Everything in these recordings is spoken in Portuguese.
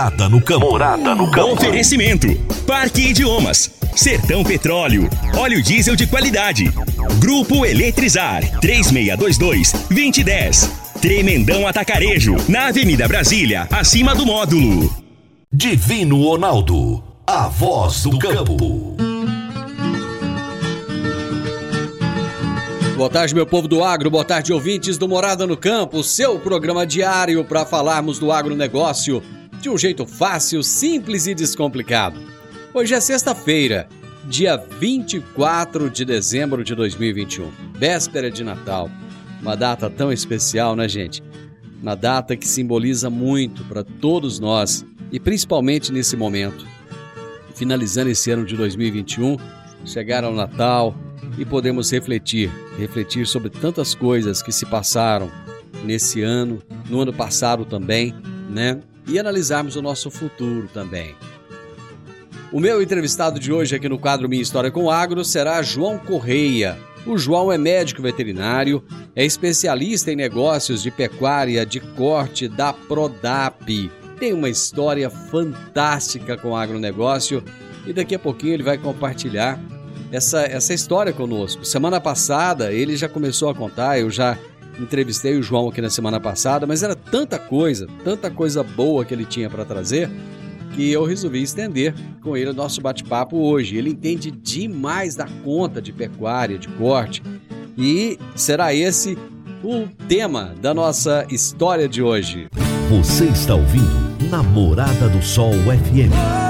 Morada no Campo. Morada no Campo. Oferecimento: Parque Idiomas, Sertão Petróleo, óleo diesel de qualidade. Grupo Eletrizar 3622 2010. Tremendão Atacarejo, na Avenida Brasília, acima do módulo. Divino Ronaldo, a voz do campo. Boa tarde, meu povo do agro, boa tarde, ouvintes do Morada no Campo, seu programa diário para falarmos do agronegócio de um jeito fácil, simples e descomplicado. Hoje é sexta-feira, dia 24 de dezembro de 2021, véspera de Natal. Uma data tão especial, né, gente? Uma data que simboliza muito para todos nós e principalmente nesse momento. Finalizando esse ano de 2021, chegar ao Natal e podemos refletir, refletir sobre tantas coisas que se passaram nesse ano, no ano passado também, né? E analisarmos o nosso futuro também. O meu entrevistado de hoje aqui no quadro Minha História com Agro será João Correia. O João é médico veterinário, é especialista em negócios de pecuária de corte da Prodap. Tem uma história fantástica com o agronegócio e daqui a pouquinho ele vai compartilhar essa, essa história conosco. Semana passada ele já começou a contar, eu já entrevistei o João aqui na semana passada, mas era tanta coisa, tanta coisa boa que ele tinha para trazer, que eu resolvi estender com ele o nosso bate-papo hoje. Ele entende demais da conta de pecuária, de corte, e será esse o tema da nossa história de hoje. Você está ouvindo Namorada do Sol FM.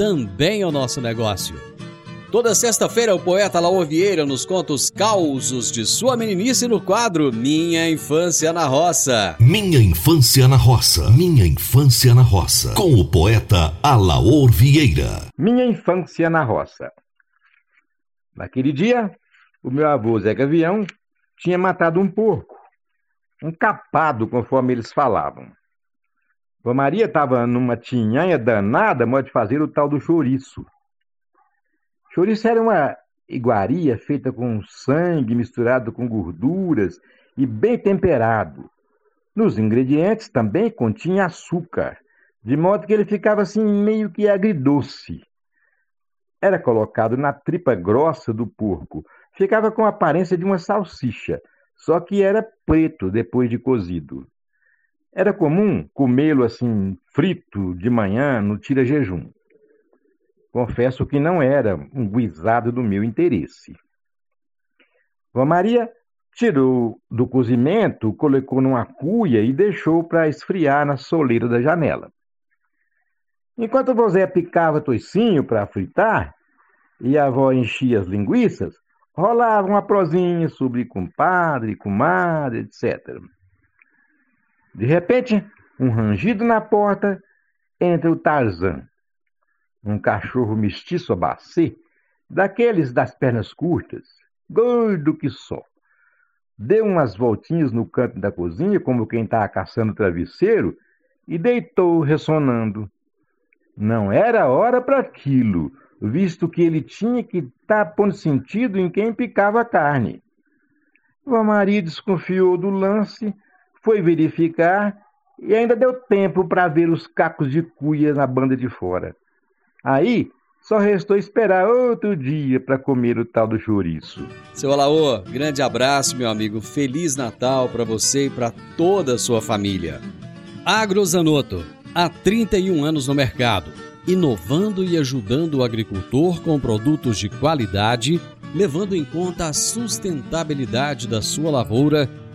também é o nosso negócio. Toda sexta-feira, o poeta Laor Vieira nos conta os causos de sua meninice no quadro Minha Infância na Roça. Minha Infância na Roça. Minha Infância na Roça. Com o poeta Alaor Vieira. Minha Infância na Roça. Naquele dia, o meu avô Zé Gavião tinha matado um porco, um capado, conforme eles falavam. Vó Maria estava numa tinhanha danada, modo de fazer o tal do chouriço. Chouriço era uma iguaria feita com sangue misturado com gorduras e bem temperado. Nos ingredientes também continha açúcar, de modo que ele ficava assim meio que agridoce. Era colocado na tripa grossa do porco, ficava com a aparência de uma salsicha, só que era preto depois de cozido. Era comum comê-lo assim, frito, de manhã, no tira-jejum. Confesso que não era um guisado do meu interesse. Vó Maria tirou do cozimento, colocou numa cuia e deixou para esfriar na soleira da janela. Enquanto José picava toicinho para fritar e a avó enchia as linguiças, rolava uma prosinha sobre compadre, comadre, etc. De repente, um rangido na porta, entra o Tarzan, um cachorro mestiço abacê, daqueles das pernas curtas, gordo que só. Deu umas voltinhas no canto da cozinha, como quem está caçando travesseiro, e deitou ressonando. Não era hora para aquilo, visto que ele tinha que estar tá pondo sentido em quem picava a carne. Vó Maria desconfiou do lance, foi verificar e ainda deu tempo para ver os cacos de cuia na banda de fora. Aí só restou esperar outro dia para comer o tal do chouriço. Seu Alaô, grande abraço, meu amigo. Feliz Natal para você e para toda a sua família. Agrozanoto, há 31 anos no mercado, inovando e ajudando o agricultor com produtos de qualidade, levando em conta a sustentabilidade da sua lavoura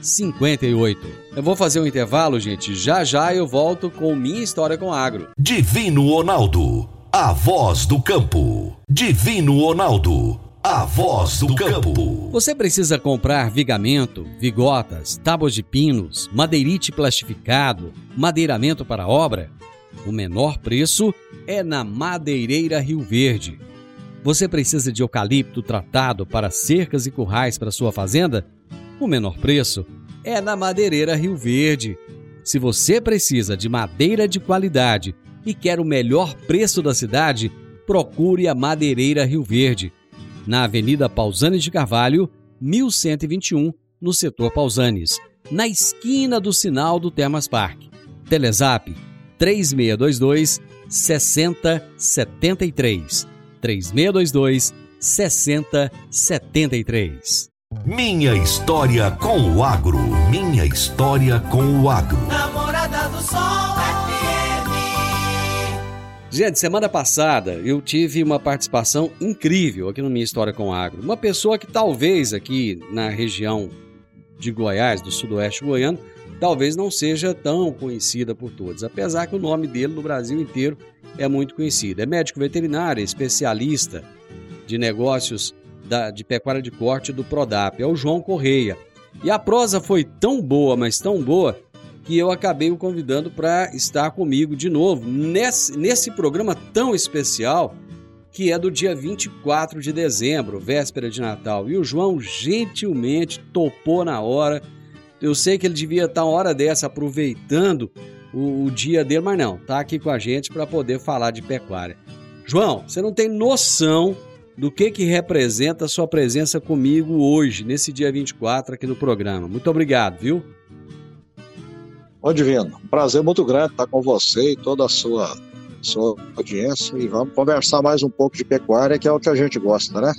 4958. Eu vou fazer um intervalo, gente. Já já eu volto com minha história com agro. Divino Ronaldo, a voz do campo. Divino Ronaldo a voz do campo. Você precisa comprar vigamento, vigotas, tábuas de pinos, madeirite plastificado, madeiramento para obra? O menor preço é na Madeireira Rio Verde. Você precisa de eucalipto tratado para cercas e currais para sua fazenda? O menor preço é na Madeireira Rio Verde. Se você precisa de madeira de qualidade e quer o melhor preço da cidade, procure a Madeireira Rio Verde na Avenida Pausanes de Carvalho, 1121, no setor Pausanes, na esquina do sinal do Termas Park. Telezap 3622 6073. 3622 6073. Minha história com o agro. Minha história com o agro. Namorada do Sol Gente, semana passada eu tive uma participação incrível aqui no Minha História com Agro. Uma pessoa que talvez aqui na região de Goiás, do sudoeste goiano, talvez não seja tão conhecida por todos, apesar que o nome dele no Brasil inteiro é muito conhecido. É médico veterinário, especialista de negócios da, de pecuária de corte do Prodap, é o João Correia. E a prosa foi tão boa, mas tão boa, que eu acabei o convidando para estar comigo de novo nesse, nesse programa tão especial que é do dia 24 de dezembro, véspera de Natal. E o João gentilmente topou na hora. Eu sei que ele devia estar uma hora dessa aproveitando o, o dia dele, mas não, tá aqui com a gente para poder falar de pecuária. João, você não tem noção do que que representa a sua presença comigo hoje, nesse dia 24 aqui no programa. Muito obrigado, viu? Ô Divino, um prazer muito grande estar com você e toda a sua, sua audiência e vamos conversar mais um pouco de pecuária, que é o que a gente gosta, né?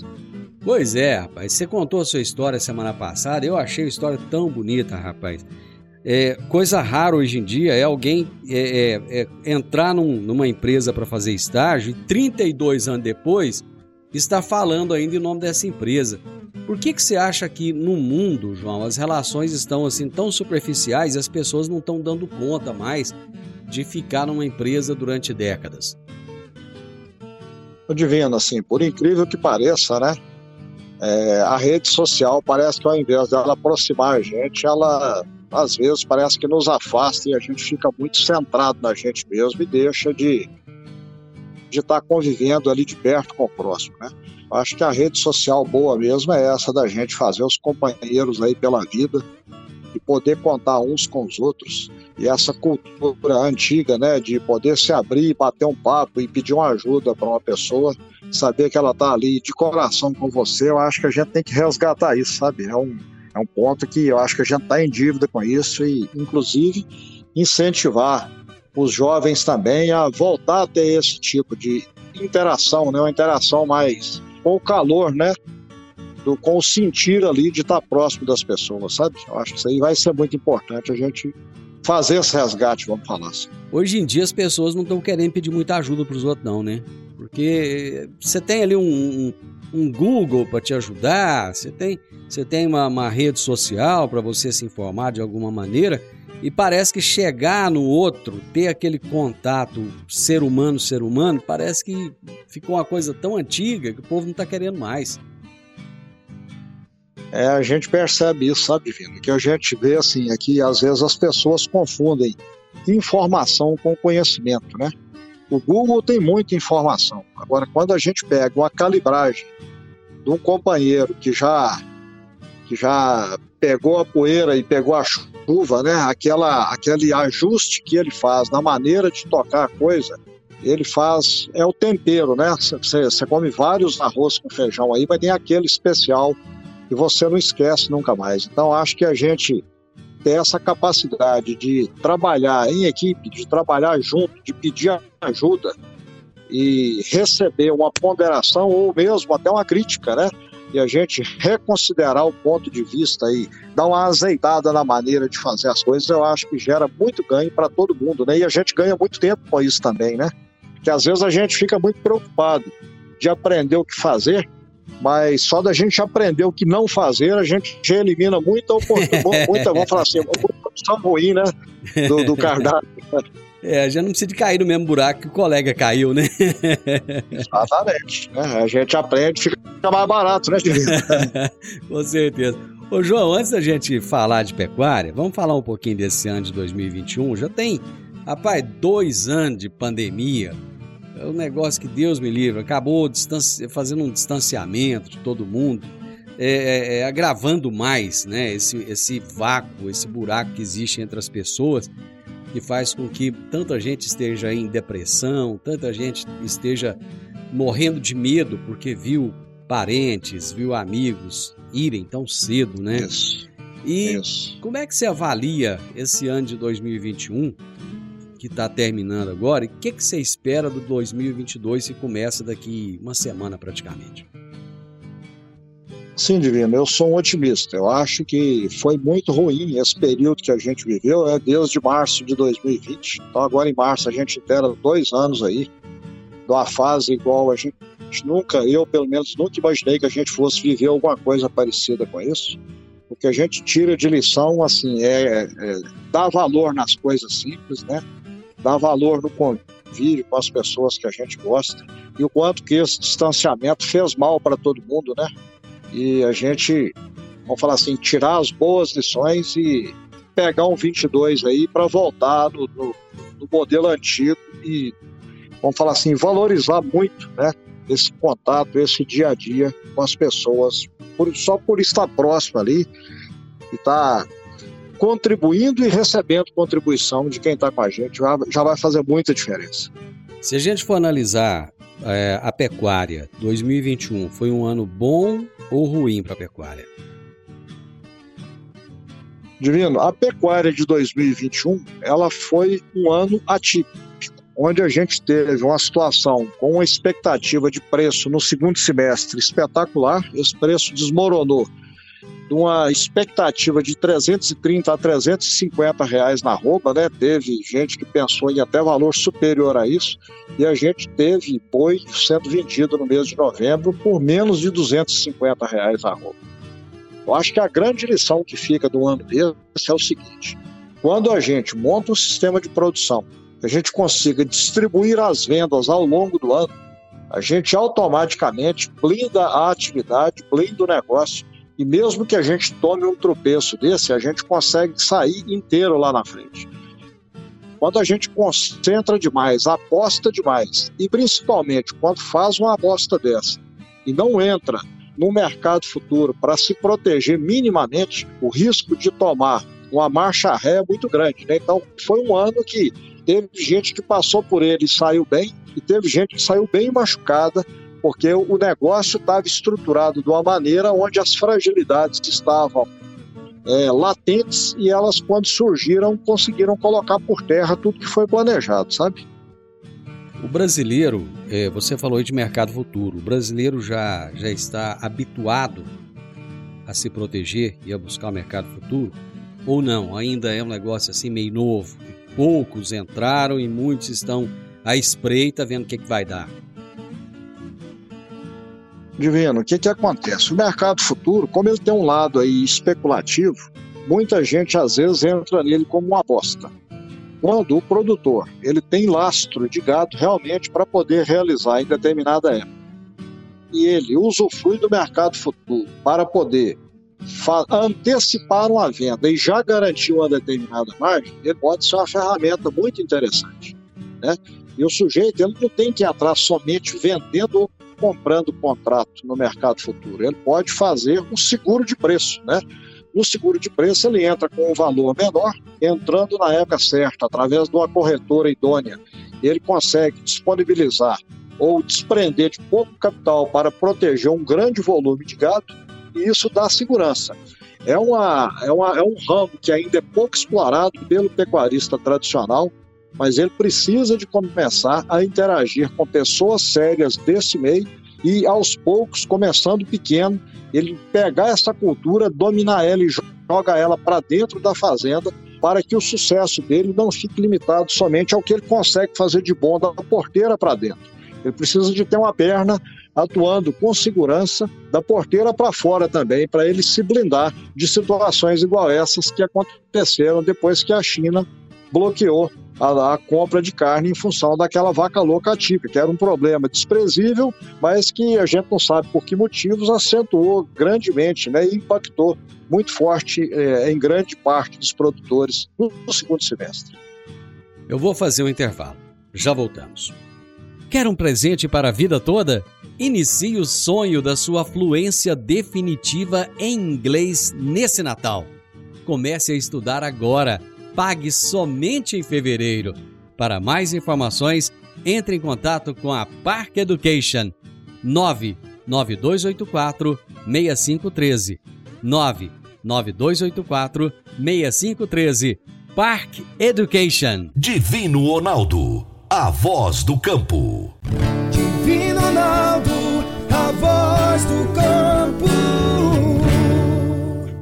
Pois é, rapaz. Você contou a sua história semana passada, eu achei a história tão bonita, rapaz. É, coisa rara hoje em dia é alguém é, é, é entrar num, numa empresa para fazer estágio e 32 anos depois está falando ainda em nome dessa empresa. Por que, que você acha que no mundo, João, as relações estão assim tão superficiais e as pessoas não estão dando conta mais de ficar numa empresa durante décadas? Divino, assim, por incrível que pareça, né? É, a rede social parece que ao invés dela aproximar a gente, ela às vezes parece que nos afasta e a gente fica muito centrado na gente mesmo e deixa de de estar tá convivendo ali de perto com o próximo, né? Acho que a rede social boa mesmo é essa da gente fazer os companheiros aí pela vida e poder contar uns com os outros. E essa cultura antiga, né, de poder se abrir, bater um papo e pedir uma ajuda para uma pessoa, saber que ela está ali de coração com você, eu acho que a gente tem que resgatar isso, sabe? É um, é um ponto que eu acho que a gente está em dívida com isso e, inclusive, incentivar os jovens também a voltar a ter esse tipo de interação, né? Uma interação mais com o calor, né? Do, com o sentir ali de estar próximo das pessoas, sabe? Eu acho que isso aí vai ser muito importante a gente fazer esse resgate, vamos falar assim. Hoje em dia as pessoas não estão querendo pedir muita ajuda para os outros, não, né? Porque você tem ali um, um, um Google para te ajudar, você tem, você tem uma, uma rede social para você se informar de alguma maneira e parece que chegar no outro, ter aquele contato ser humano, ser humano, parece que ficou uma coisa tão antiga que o povo não está querendo mais. É, a gente percebe isso, sabe, Vino? Que a gente vê assim, aqui às vezes as pessoas confundem informação com conhecimento, né? O Google tem muita informação. Agora, quando a gente pega uma calibragem de um companheiro que já que já pegou a poeira e pegou a chuva, né? Aquela, aquele ajuste que ele faz na maneira de tocar a coisa, ele faz é o tempero, né? Você come vários arroz com feijão aí, mas tem aquele especial que você não esquece nunca mais. Então acho que a gente ter essa capacidade de trabalhar em equipe, de trabalhar junto, de pedir ajuda e receber uma ponderação ou mesmo até uma crítica, né? E a gente reconsiderar o ponto de vista aí, dar uma azeitada na maneira de fazer as coisas, eu acho que gera muito ganho para todo mundo, né? E a gente ganha muito tempo com isso também, né? Que às vezes a gente fica muito preocupado de aprender o que fazer, mas só da gente aprender o que não fazer, a gente já elimina muita oportunidade, muita, vamos falar assim, muita opção ruim, né? Do, do cardápio. É, já não precisa de cair no mesmo buraco que o colega caiu, né? Exatamente. Né? A gente aprende, fica mais barato, né, Com certeza. Ô, João, antes da gente falar de pecuária, vamos falar um pouquinho desse ano de 2021. Já tem, rapaz, dois anos de pandemia. É um negócio que Deus me livre. Acabou fazendo um distanciamento de todo mundo. É, é, é, agravando mais né, esse, esse vácuo, esse buraco que existe entre as pessoas que faz com que tanta gente esteja em depressão, tanta gente esteja morrendo de medo porque viu parentes, viu amigos irem tão cedo, né? Isso. E Isso. como é que você avalia esse ano de 2021 que está terminando agora? E o que, que você espera do 2022 que começa daqui uma semana praticamente? Sim, Divino, eu sou um otimista. Eu acho que foi muito ruim esse período que a gente viveu, é desde março de 2020. Então, agora em março, a gente inteira dois anos aí, de uma fase igual a gente nunca, eu pelo menos nunca imaginei que a gente fosse viver alguma coisa parecida com isso. O que a gente tira de lição, assim, é, é dar valor nas coisas simples, né? Dar valor no convívio com as pessoas que a gente gosta e o quanto que esse distanciamento fez mal para todo mundo, né? E a gente, vamos falar assim, tirar as boas lições e pegar um 22 aí para voltar no, no, no, modelo antigo e, vamos falar assim, valorizar muito né, esse contato, esse dia a dia com as pessoas, por, só por estar próximo ali e estar tá contribuindo e recebendo contribuição de quem está com a gente, já, já vai fazer muita diferença. Se a gente for analisar é, a pecuária 2021 foi um ano bom ou ruim para a pecuária? Divino, a pecuária de 2021 ela foi um ano atípico, onde a gente teve uma situação com uma expectativa de preço no segundo semestre espetacular, esse preço desmoronou de uma expectativa de 330 a 350 reais na roupa, né? Teve gente que pensou em até valor superior a isso, e a gente teve boi sendo vendido no mês de novembro por menos de 250 reais na roupa. Eu acho que a grande lição que fica do ano desse é o seguinte: quando a gente monta um sistema de produção, que a gente consiga distribuir as vendas ao longo do ano, a gente automaticamente blinda a atividade, blinda o negócio e mesmo que a gente tome um tropeço desse, a gente consegue sair inteiro lá na frente. Quando a gente concentra demais, aposta demais, e principalmente quando faz uma aposta dessa e não entra no mercado futuro para se proteger minimamente, o risco de tomar uma marcha ré é muito grande. Né? Então, foi um ano que teve gente que passou por ele e saiu bem, e teve gente que saiu bem machucada porque o negócio estava estruturado de uma maneira onde as fragilidades estavam é, latentes e elas, quando surgiram, conseguiram colocar por terra tudo que foi planejado, sabe? O brasileiro, é, você falou de mercado futuro, o brasileiro já, já está habituado a se proteger e a buscar o mercado futuro? Ou não? Ainda é um negócio assim meio novo? Poucos entraram e muitos estão à espreita vendo o que, que vai dar. Divino, o que, que acontece? O mercado futuro, como ele tem um lado aí especulativo, muita gente às vezes entra nele como uma aposta. Quando o produtor ele tem lastro de gado realmente para poder realizar em determinada época, e ele usufrui do mercado futuro para poder antecipar uma venda e já garantir uma determinada margem, ele pode ser uma ferramenta muito interessante. Né? E o sujeito ele não tem que ir atrás somente vendendo comprando contrato no mercado futuro. Ele pode fazer um seguro de preço, né? No seguro de preço, ele entra com um valor menor, entrando na época certa, através de uma corretora idônea. Ele consegue disponibilizar ou desprender de pouco capital para proteger um grande volume de gado, e isso dá segurança. É, uma, é, uma, é um ramo que ainda é pouco explorado pelo pecuarista tradicional, mas ele precisa de começar a interagir com pessoas sérias desse meio e aos poucos, começando pequeno, ele pegar essa cultura, dominar ela e joga ela para dentro da fazenda para que o sucesso dele não fique limitado somente ao que ele consegue fazer de bom da porteira para dentro. Ele precisa de ter uma perna atuando com segurança da porteira para fora também, para ele se blindar de situações igual essas que aconteceram depois que a China bloqueou a, a, compra de carne em função daquela vaca louca típica, que era um problema desprezível, mas que a gente não sabe por que motivos acentuou grandemente né, e impactou muito forte é, em grande parte dos produtores no, no segundo semestre. Eu vou fazer um intervalo. Já voltamos. Quer um presente para a vida toda? Inicie o sonho da sua fluência definitiva em inglês nesse Natal. Comece a estudar agora pague somente em fevereiro. Para mais informações, entre em contato com a Park Education 99284 6513 99284 6513 Park Education Divino Ronaldo, a voz do campo. Divino Ronaldo, a voz do campo.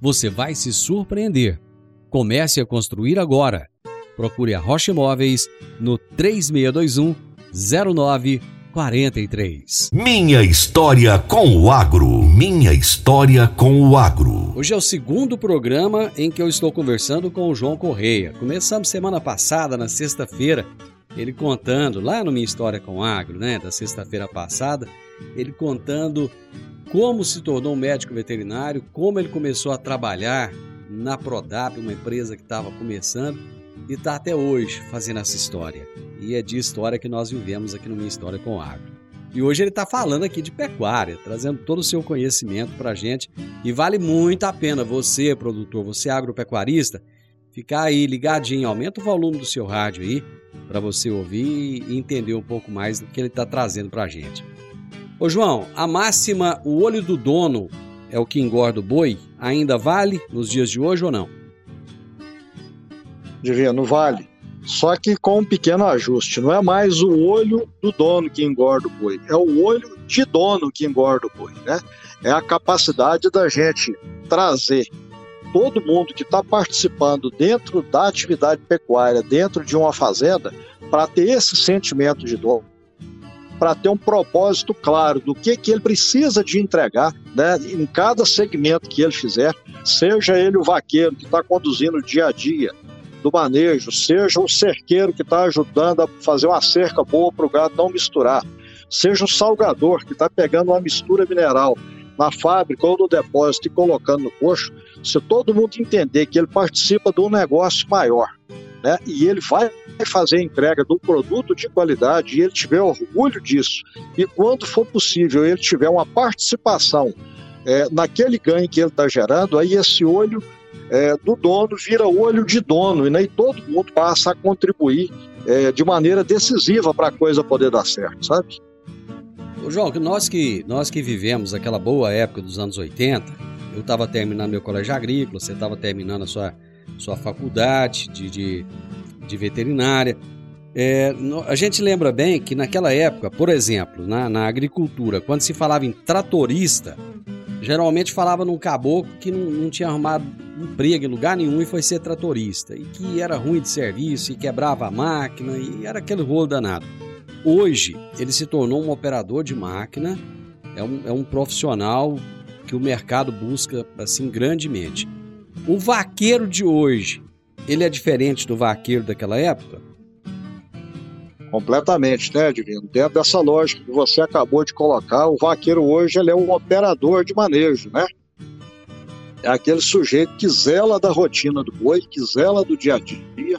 você vai se surpreender. Comece a construir agora. Procure a Rocha Imóveis no 3621 0943. Minha história com o agro. Minha história com o agro. Hoje é o segundo programa em que eu estou conversando com o João Correia. Começamos semana passada, na sexta-feira, ele contando, lá no Minha História com o Agro, né, da sexta-feira passada, ele contando como se tornou um médico veterinário, como ele começou a trabalhar na Prodap, uma empresa que estava começando, e está até hoje fazendo essa história. E é de história que nós vivemos aqui no Minha História com Agro. E hoje ele está falando aqui de pecuária, trazendo todo o seu conhecimento para a gente. E vale muito a pena você, produtor, você agropecuarista, ficar aí ligadinho, aumenta o volume do seu rádio aí, para você ouvir e entender um pouco mais do que ele está trazendo para a gente. Ô João, a máxima o olho do dono é o que engorda o boi ainda vale nos dias de hoje ou não? Divino, vale. Só que com um pequeno ajuste. Não é mais o olho do dono que engorda o boi, é o olho de dono que engorda o boi, né? É a capacidade da gente trazer todo mundo que está participando dentro da atividade pecuária, dentro de uma fazenda, para ter esse sentimento de dor para ter um propósito claro do que, que ele precisa de entregar né, em cada segmento que ele fizer, seja ele o vaqueiro que está conduzindo o dia a dia do manejo, seja o cerqueiro que está ajudando a fazer uma cerca boa para o gado não misturar, seja o salgador que está pegando uma mistura mineral na fábrica ou no depósito e colocando no coxo, se todo mundo entender que ele participa de um negócio maior, né, e ele vai fazer a entrega um produto de qualidade e ele tiver orgulho disso, e quando for possível ele tiver uma participação é, naquele ganho que ele está gerando, aí esse olho é, do dono vira olho de dono, e todo mundo passa a contribuir é, de maneira decisiva para a coisa poder dar certo, sabe? Ô João, nós que, nós que vivemos aquela boa época dos anos 80, eu estava terminando meu colégio agrícola, você estava terminando a sua, sua faculdade de, de de veterinária. É, a gente lembra bem que naquela época, por exemplo, na, na, agricultura, quando se falava em tratorista, geralmente falava num caboclo que não, não, tinha arrumado emprego em lugar nenhum e foi ser tratorista, e que era ruim de serviço, e quebrava a máquina, e era aquele rolo danado. Hoje, ele se tornou um operador de máquina, é um, é um profissional que o mercado busca assim grandemente. O vaqueiro de hoje, ele é diferente do vaqueiro daquela época? Completamente, né, Divino? Dentro dessa lógica que você acabou de colocar, o vaqueiro hoje ele é um operador de manejo, né? É aquele sujeito que zela da rotina do boi, que zela do dia a dia,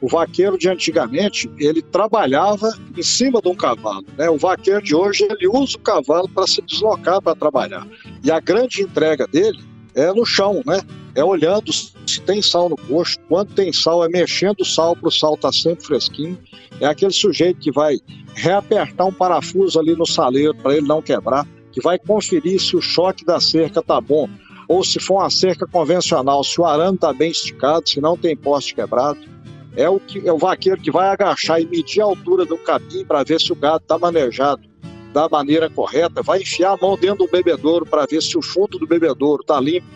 O vaqueiro de antigamente, ele trabalhava em cima de um cavalo. Né? O vaqueiro de hoje, ele usa o cavalo para se deslocar para trabalhar. E a grande entrega dele é no chão, né? É olhando se tem sal no posto, quando tem sal, é mexendo o sal para o sal estar tá sempre fresquinho. É aquele sujeito que vai reapertar um parafuso ali no saleiro para ele não quebrar, que vai conferir se o choque da cerca tá bom, ou se for uma cerca convencional, se o arame está bem esticado, se não tem poste quebrado. É o, que, é o vaqueiro que vai agachar e medir a altura do capim para ver se o gado está manejado da maneira correta, vai enfiar a mão dentro do bebedouro para ver se o fundo do bebedouro está limpo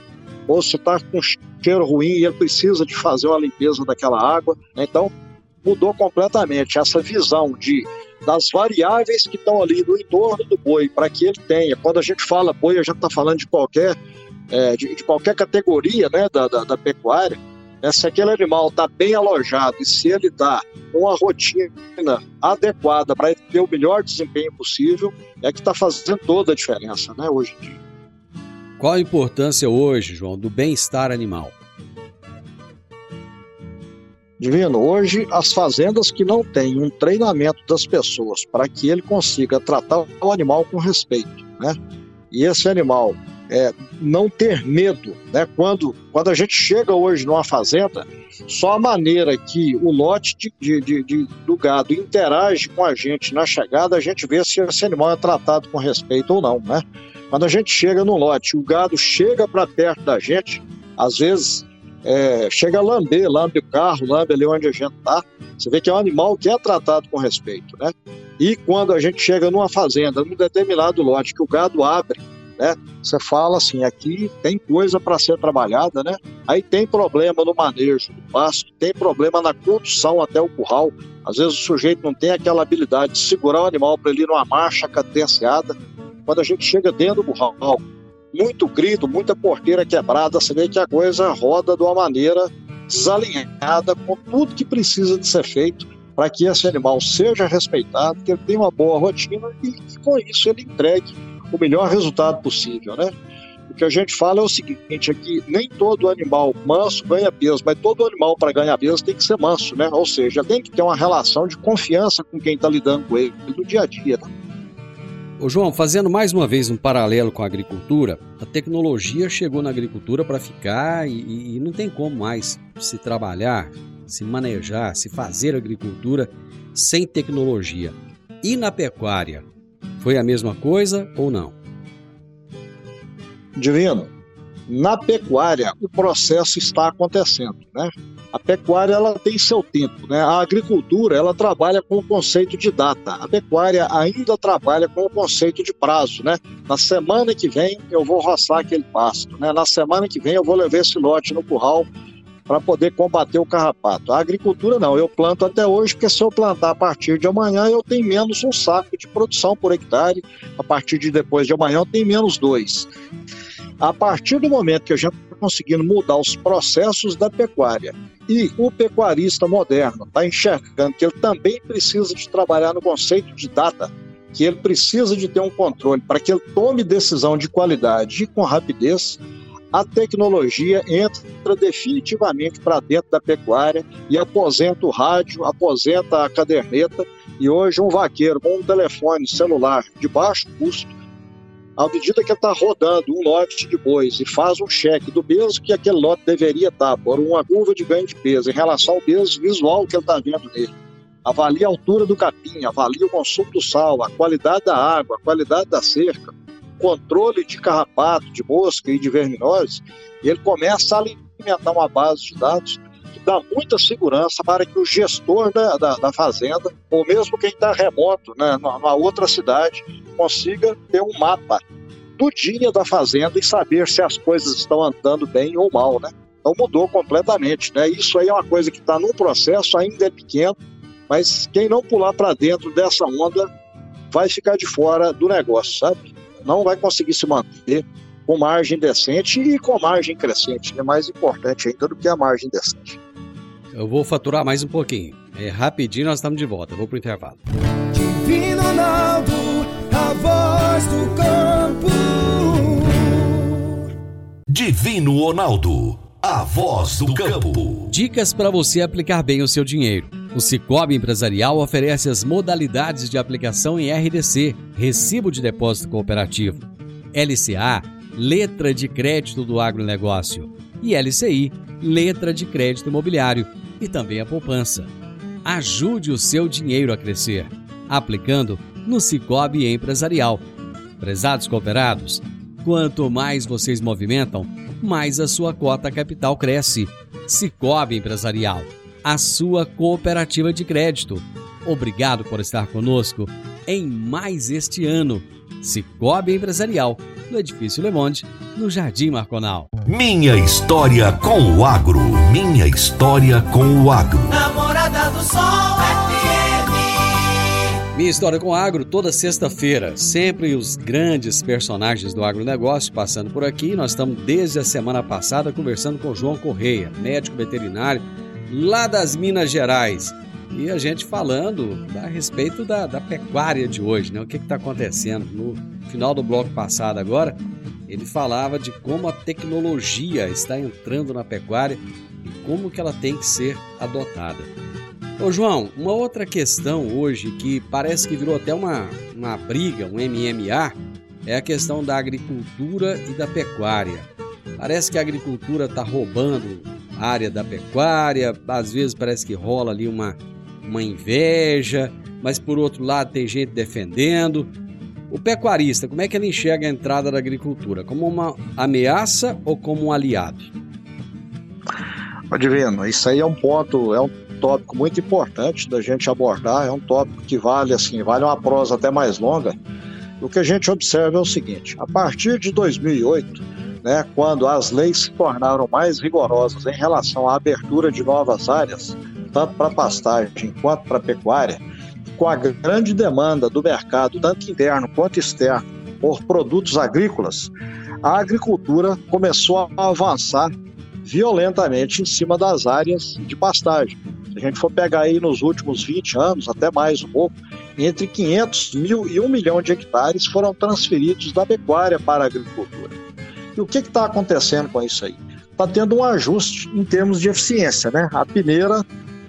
ou se está com cheiro ruim e ele precisa de fazer uma limpeza daquela água. Então, mudou completamente essa visão de das variáveis que estão ali no entorno do boi para que ele tenha. Quando a gente fala boi, a gente está falando de qualquer é, de, de, qualquer categoria né, da, da, da pecuária é se aquele animal está bem alojado e se ele com uma rotina adequada para ter o melhor desempenho possível, é que está fazendo toda a diferença, né, hoje em dia. Qual a importância hoje, João, do bem-estar animal? Divino, hoje as fazendas que não têm um treinamento das pessoas para que ele consiga tratar o animal com respeito, né? E esse animal é, não ter medo. Né? Quando, quando a gente chega hoje numa fazenda, só a maneira que o lote de, de, de, do gado interage com a gente na chegada, a gente vê se esse animal é tratado com respeito ou não. Né? Quando a gente chega no lote, o gado chega para perto da gente, às vezes é, chega a lamber, lambe o carro, lambe ali onde a gente está. Você vê que é um animal que é tratado com respeito. Né? E quando a gente chega numa fazenda, num determinado lote, que o gado abre né? Você fala assim, aqui tem coisa para ser trabalhada, né? Aí tem problema no manejo do pasto, tem problema na condução até o curral. Às vezes o sujeito não tem aquela habilidade de segurar o animal para ele numa marcha cadenciada. Quando a gente chega dentro do curral, muito grito, muita porteira quebrada, você vê que a coisa roda de uma maneira desalinhada com tudo que precisa de ser feito para que esse animal seja respeitado, que ele tenha uma boa rotina e que com isso ele entregue o melhor resultado possível, né? O que a gente fala é o seguinte, é nem todo animal manso ganha peso, mas todo animal para ganhar peso tem que ser manso, né? Ou seja, tem que ter uma relação de confiança com quem está lidando com ele no dia a dia. Né? Ô João, fazendo mais uma vez um paralelo com a agricultura, a tecnologia chegou na agricultura para ficar e, e não tem como mais se trabalhar, se manejar, se fazer agricultura sem tecnologia. E na pecuária, foi a mesma coisa ou não? Divino, na pecuária o processo está acontecendo, né? A pecuária ela tem seu tempo, né? A agricultura ela trabalha com o conceito de data. A pecuária ainda trabalha com o conceito de prazo, né? Na semana que vem eu vou roçar aquele pasto, né? Na semana que vem eu vou levar esse lote no curral para poder combater o carrapato. A agricultura não, eu planto até hoje, porque se eu plantar a partir de amanhã, eu tenho menos um saco de produção por hectare, a partir de depois de amanhã, eu tenho menos dois. A partir do momento que a gente está conseguindo mudar os processos da pecuária e o pecuarista moderno está enxergando que ele também precisa de trabalhar no conceito de data, que ele precisa de ter um controle para que ele tome decisão de qualidade e com rapidez, a tecnologia entra definitivamente para dentro da pecuária e aposenta o rádio, aposenta a caderneta. E hoje, um vaqueiro com um telefone celular de baixo custo, à medida que está rodando um lote de bois e faz um cheque do peso que aquele lote deveria estar, por uma curva de ganho de peso em relação ao peso visual que ele está vendo nele. Avalia a altura do capim, avalia o consumo do sal, a qualidade da água, a qualidade da cerca, controle de carrapato, de mosca e de verminose, ele começa a alimentar uma base de dados dá muita segurança para que o gestor da, da, da fazenda, ou mesmo quem está remoto, né, numa outra cidade, consiga ter um mapa do dia da fazenda e saber se as coisas estão andando bem ou mal, né? Então mudou completamente, né? Isso aí é uma coisa que está num processo, ainda é pequeno, mas quem não pular para dentro dessa onda vai ficar de fora do negócio, sabe? não vai conseguir se manter com margem decente e com margem crescente. É mais importante ainda do que a margem decente. Eu vou faturar mais um pouquinho. É rapidinho, nós estamos de volta. vou para o intervalo. Divino Ronaldo, a voz do campo. Divino Ronaldo a voz do campo. Dicas para você aplicar bem o seu dinheiro. O Cicobi Empresarial oferece as modalidades de aplicação em RDC, Recibo de Depósito Cooperativo, LCA, Letra de Crédito do Agronegócio, e LCI, Letra de Crédito Imobiliário, e também a poupança. Ajude o seu dinheiro a crescer, aplicando no Cicobi Empresarial. Prezados cooperados, quanto mais vocês movimentam, mais a sua cota capital cresce. Cicobi Empresarial, a sua cooperativa de crédito. Obrigado por estar conosco em mais este ano. Cicobi Empresarial, no Edifício Le Monde, no Jardim Marconal. Minha história com o agro. Minha história com o agro. Namorada do Sol FM. Minha história com o agro toda sexta-feira. Sempre os grandes personagens do agronegócio passando por aqui. Nós estamos desde a semana passada conversando com o João Correia, médico veterinário lá das Minas Gerais. E a gente falando a respeito da, da pecuária de hoje, né? O que está acontecendo? No final do bloco passado agora, ele falava de como a tecnologia está entrando na pecuária e como que ela tem que ser adotada. Ô João, uma outra questão hoje que parece que virou até uma, uma briga, um MMA, é a questão da agricultura e da pecuária. Parece que a agricultura está roubando a área da pecuária, às vezes parece que rola ali uma, uma inveja, mas por outro lado tem gente defendendo. O pecuarista, como é que ele enxerga a entrada da agricultura? Como uma ameaça ou como um aliado? Adivino, isso aí é um ponto, é um tópico muito importante da gente abordar, é um tópico que vale assim, vale uma prosa até mais longa. O que a gente observa é o seguinte: a partir de 2008, né, quando as leis se tornaram mais rigorosas em relação à abertura de novas áreas, tanto para pastagem quanto para pecuária, com a grande demanda do mercado, tanto interno quanto externo, por produtos agrícolas, a agricultura começou a avançar violentamente em cima das áreas de pastagem. Se a gente for pegar aí nos últimos 20 anos, até mais um pouco, entre 500 mil e 1 milhão de hectares foram transferidos da pecuária para a agricultura. E o que está acontecendo com isso aí? Está tendo um ajuste em termos de eficiência, né? A peneira,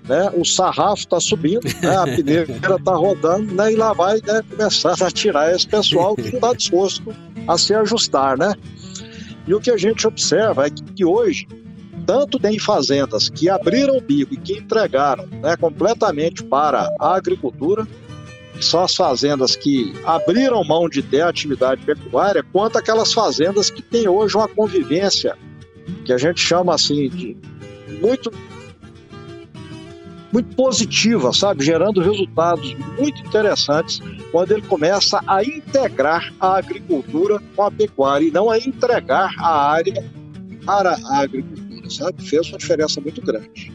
né? o sarrafo está subindo, né? a peneira está rodando, né? E lá vai né? começar a tirar esse pessoal que não está disposto a se ajustar, né? E o que a gente observa é que hoje tanto tem fazendas que abriram o bico e que entregaram né, completamente para a agricultura, que são as fazendas que abriram mão de ter atividade pecuária, quanto aquelas fazendas que têm hoje uma convivência que a gente chama assim de muito muito positiva, sabe, gerando resultados muito interessantes quando ele começa a integrar a agricultura com a pecuária e não a entregar a área para a agricultura, sabe? Fez uma diferença muito grande.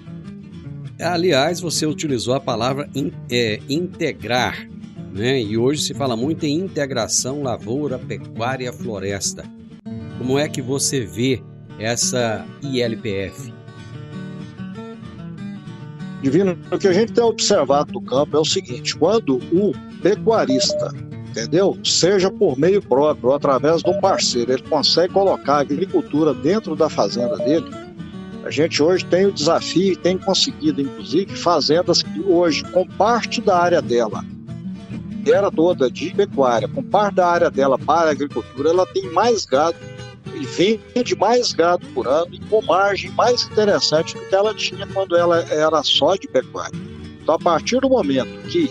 Aliás, você utilizou a palavra in, é, integrar, né? E hoje se fala muito em integração lavoura, pecuária, floresta. Como é que você vê essa ILPF? Divino, o que a gente tem observado no campo é o seguinte: quando o pecuarista, entendeu? Seja por meio próprio ou através de um parceiro, ele consegue colocar a agricultura dentro da fazenda dele, a gente hoje tem o desafio e tem conseguido, inclusive, fazendas que hoje, com parte da área dela, era toda de pecuária, com parte da área dela para a agricultura, ela tem mais gado e vende mais gado por ano e com margem mais interessante do que ela tinha quando ela era só de pecuária. Então, a partir do momento que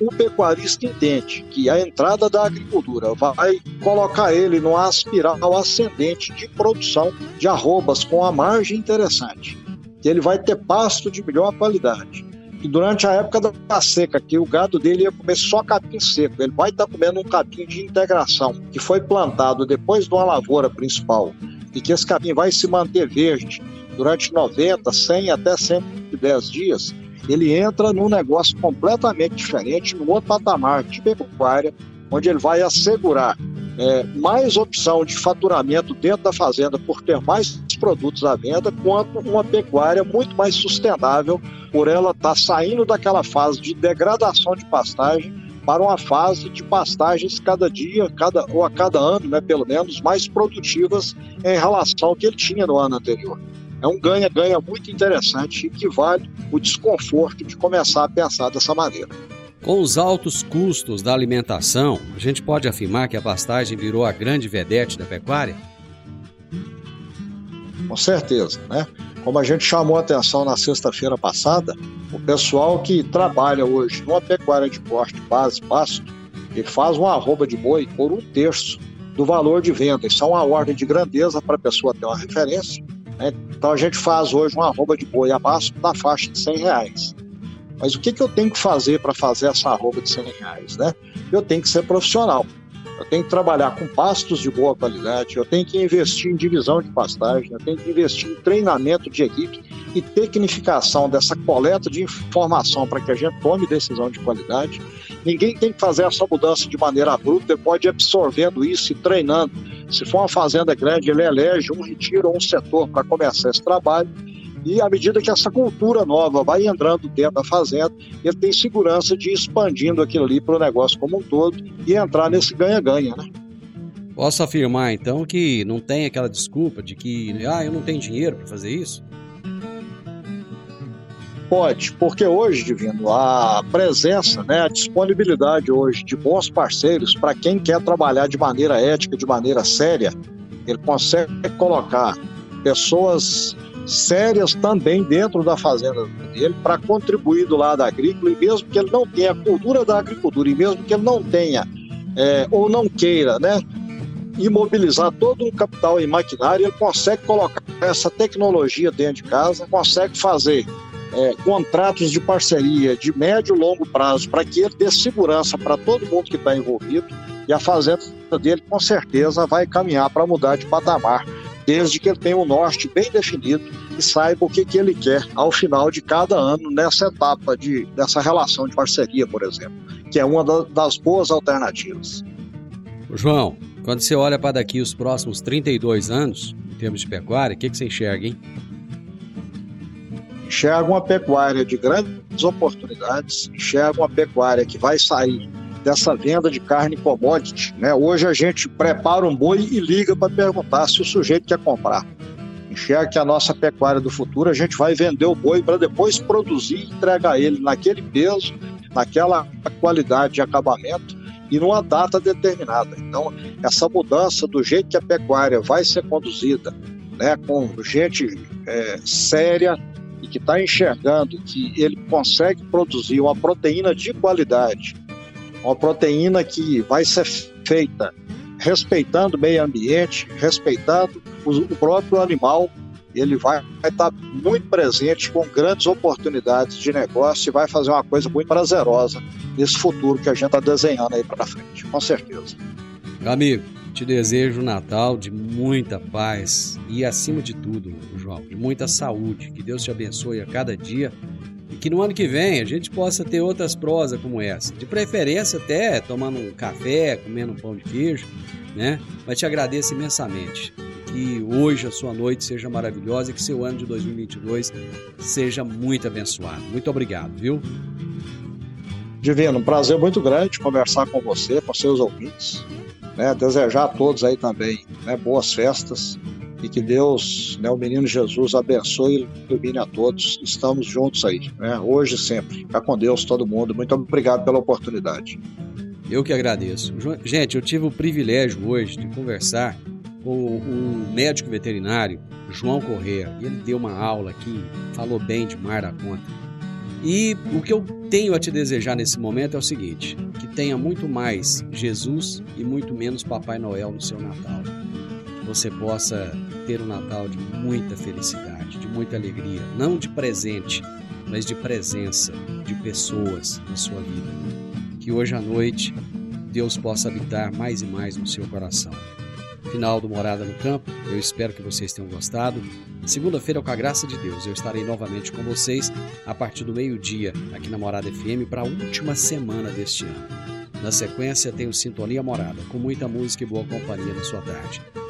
o pecuarista entende que a entrada da agricultura vai colocar ele numa espiral ascendente de produção de arrobas com a margem interessante, que ele vai ter pasto de melhor qualidade. E durante a época da seca, que o gado dele ia comer só capim seco, ele vai estar comendo um capim de integração, que foi plantado depois de uma lavoura principal, e que esse capim vai se manter verde durante 90, 100 até 110 dias, ele entra num negócio completamente diferente, num outro patamar de pecuária, onde ele vai assegurar é, mais opção de faturamento dentro da fazenda por ter mais produtos à venda, quanto uma pecuária muito mais sustentável por ela estar tá saindo daquela fase de degradação de pastagem para uma fase de pastagens cada dia, cada, ou a cada ano, né, pelo menos, mais produtivas em relação ao que ele tinha no ano anterior. É um ganha-ganha muito interessante e que vale o desconforto de começar a pensar dessa maneira. Com os altos custos da alimentação, a gente pode afirmar que a pastagem virou a grande vedete da pecuária? Com certeza, né? Como a gente chamou a atenção na sexta-feira passada, o pessoal que trabalha hoje numa pecuária de corte base pasto, ele faz uma arroba de boi por um terço do valor de venda. Isso é uma ordem de grandeza para a pessoa ter uma referência. Né? Então a gente faz hoje uma arroba de boi a pasto na faixa de 100 reais. Mas o que, que eu tenho que fazer para fazer essa arroba de 100 reais? Né? Eu tenho que ser profissional. Eu tenho que trabalhar com pastos de boa qualidade, eu tenho que investir em divisão de pastagem, eu tenho que investir em treinamento de equipe e tecnificação dessa coleta de informação para que a gente tome decisão de qualidade. Ninguém tem que fazer essa mudança de maneira bruta, ele pode ir absorvendo isso e treinando. Se for uma fazenda grande, ele elege um retiro ou um setor para começar esse trabalho e à medida que essa cultura nova vai entrando dentro da fazenda, ele tem segurança de ir expandindo aquilo ali para o negócio como um todo e entrar nesse ganha-ganha, né? Posso afirmar então que não tem aquela desculpa de que ah, eu não tenho dinheiro para fazer isso? Pode, porque hoje, Divino, a presença, né, a disponibilidade hoje de bons parceiros para quem quer trabalhar de maneira ética, de maneira séria, ele consegue colocar pessoas sérias também dentro da fazenda dele para contribuir do lado agrícola e mesmo que ele não tenha a cultura da agricultura e mesmo que ele não tenha é, ou não queira, né, imobilizar todo o capital em maquinário, ele consegue colocar essa tecnologia dentro de casa, consegue fazer é, contratos de parceria de médio e longo prazo para que ele dê segurança para todo mundo que está envolvido e a fazenda dele com certeza vai caminhar para mudar de patamar desde que ele tenha um norte bem definido e saiba o que, que ele quer ao final de cada ano nessa etapa de, dessa relação de parceria, por exemplo, que é uma da, das boas alternativas. João, quando você olha para daqui os próximos 32 anos, em termos de pecuária, o que, que você enxerga, hein? Enxerga uma pecuária de grandes oportunidades, enxerga uma pecuária que vai sair dessa venda de carne commodity. Né? Hoje a gente prepara um boi e liga para perguntar se o sujeito quer comprar. Enxerga que a nossa pecuária do futuro, a gente vai vender o boi para depois produzir e entregar ele naquele peso, naquela qualidade de acabamento e numa data determinada. Então, essa mudança do jeito que a pecuária vai ser conduzida, né, com gente é, séria e que está enxergando que ele consegue produzir uma proteína de qualidade uma proteína que vai ser feita respeitando o meio ambiente, respeitando o próprio animal, ele vai, estar muito presente com grandes oportunidades de negócio e vai fazer uma coisa muito prazerosa nesse futuro que a gente está desenhando aí para frente, com certeza. Amigo, te desejo um Natal de muita paz e, acima de tudo, João, de muita saúde. Que Deus te abençoe a cada dia e que no ano que vem a gente possa ter outras prosas como essa. De preferência até tomando um café, comendo um pão de queijo, né? Mas te agradeço imensamente. Que hoje a sua noite seja maravilhosa e que seu ano de 2022 seja muito abençoado. Muito obrigado, viu? Divino, um prazer muito grande conversar com você, com seus ouvintes. Né? Desejar a todos aí também né? boas festas e que Deus, né, o menino Jesus, abençoe e ilumine a todos. Estamos juntos aí, né, hoje e sempre. Fica com Deus todo mundo. Muito obrigado pela oportunidade. Eu que agradeço. Gente, eu tive o privilégio hoje de conversar com o médico veterinário João Correa. Ele deu uma aula aqui, falou bem de mar da conta. E o que eu tenho a te desejar nesse momento é o seguinte: que tenha muito mais Jesus e muito menos Papai Noel no seu Natal. Que você possa ter um Natal de muita felicidade, de muita alegria, não de presente, mas de presença de pessoas na sua vida. Que hoje à noite Deus possa habitar mais e mais no seu coração. Final do Morada no Campo, eu espero que vocês tenham gostado. Segunda-feira, com a graça de Deus, eu estarei novamente com vocês a partir do meio-dia aqui na Morada FM para a última semana deste ano. Na sequência, tenho Sintonia Morada, com muita música e boa companhia na sua tarde.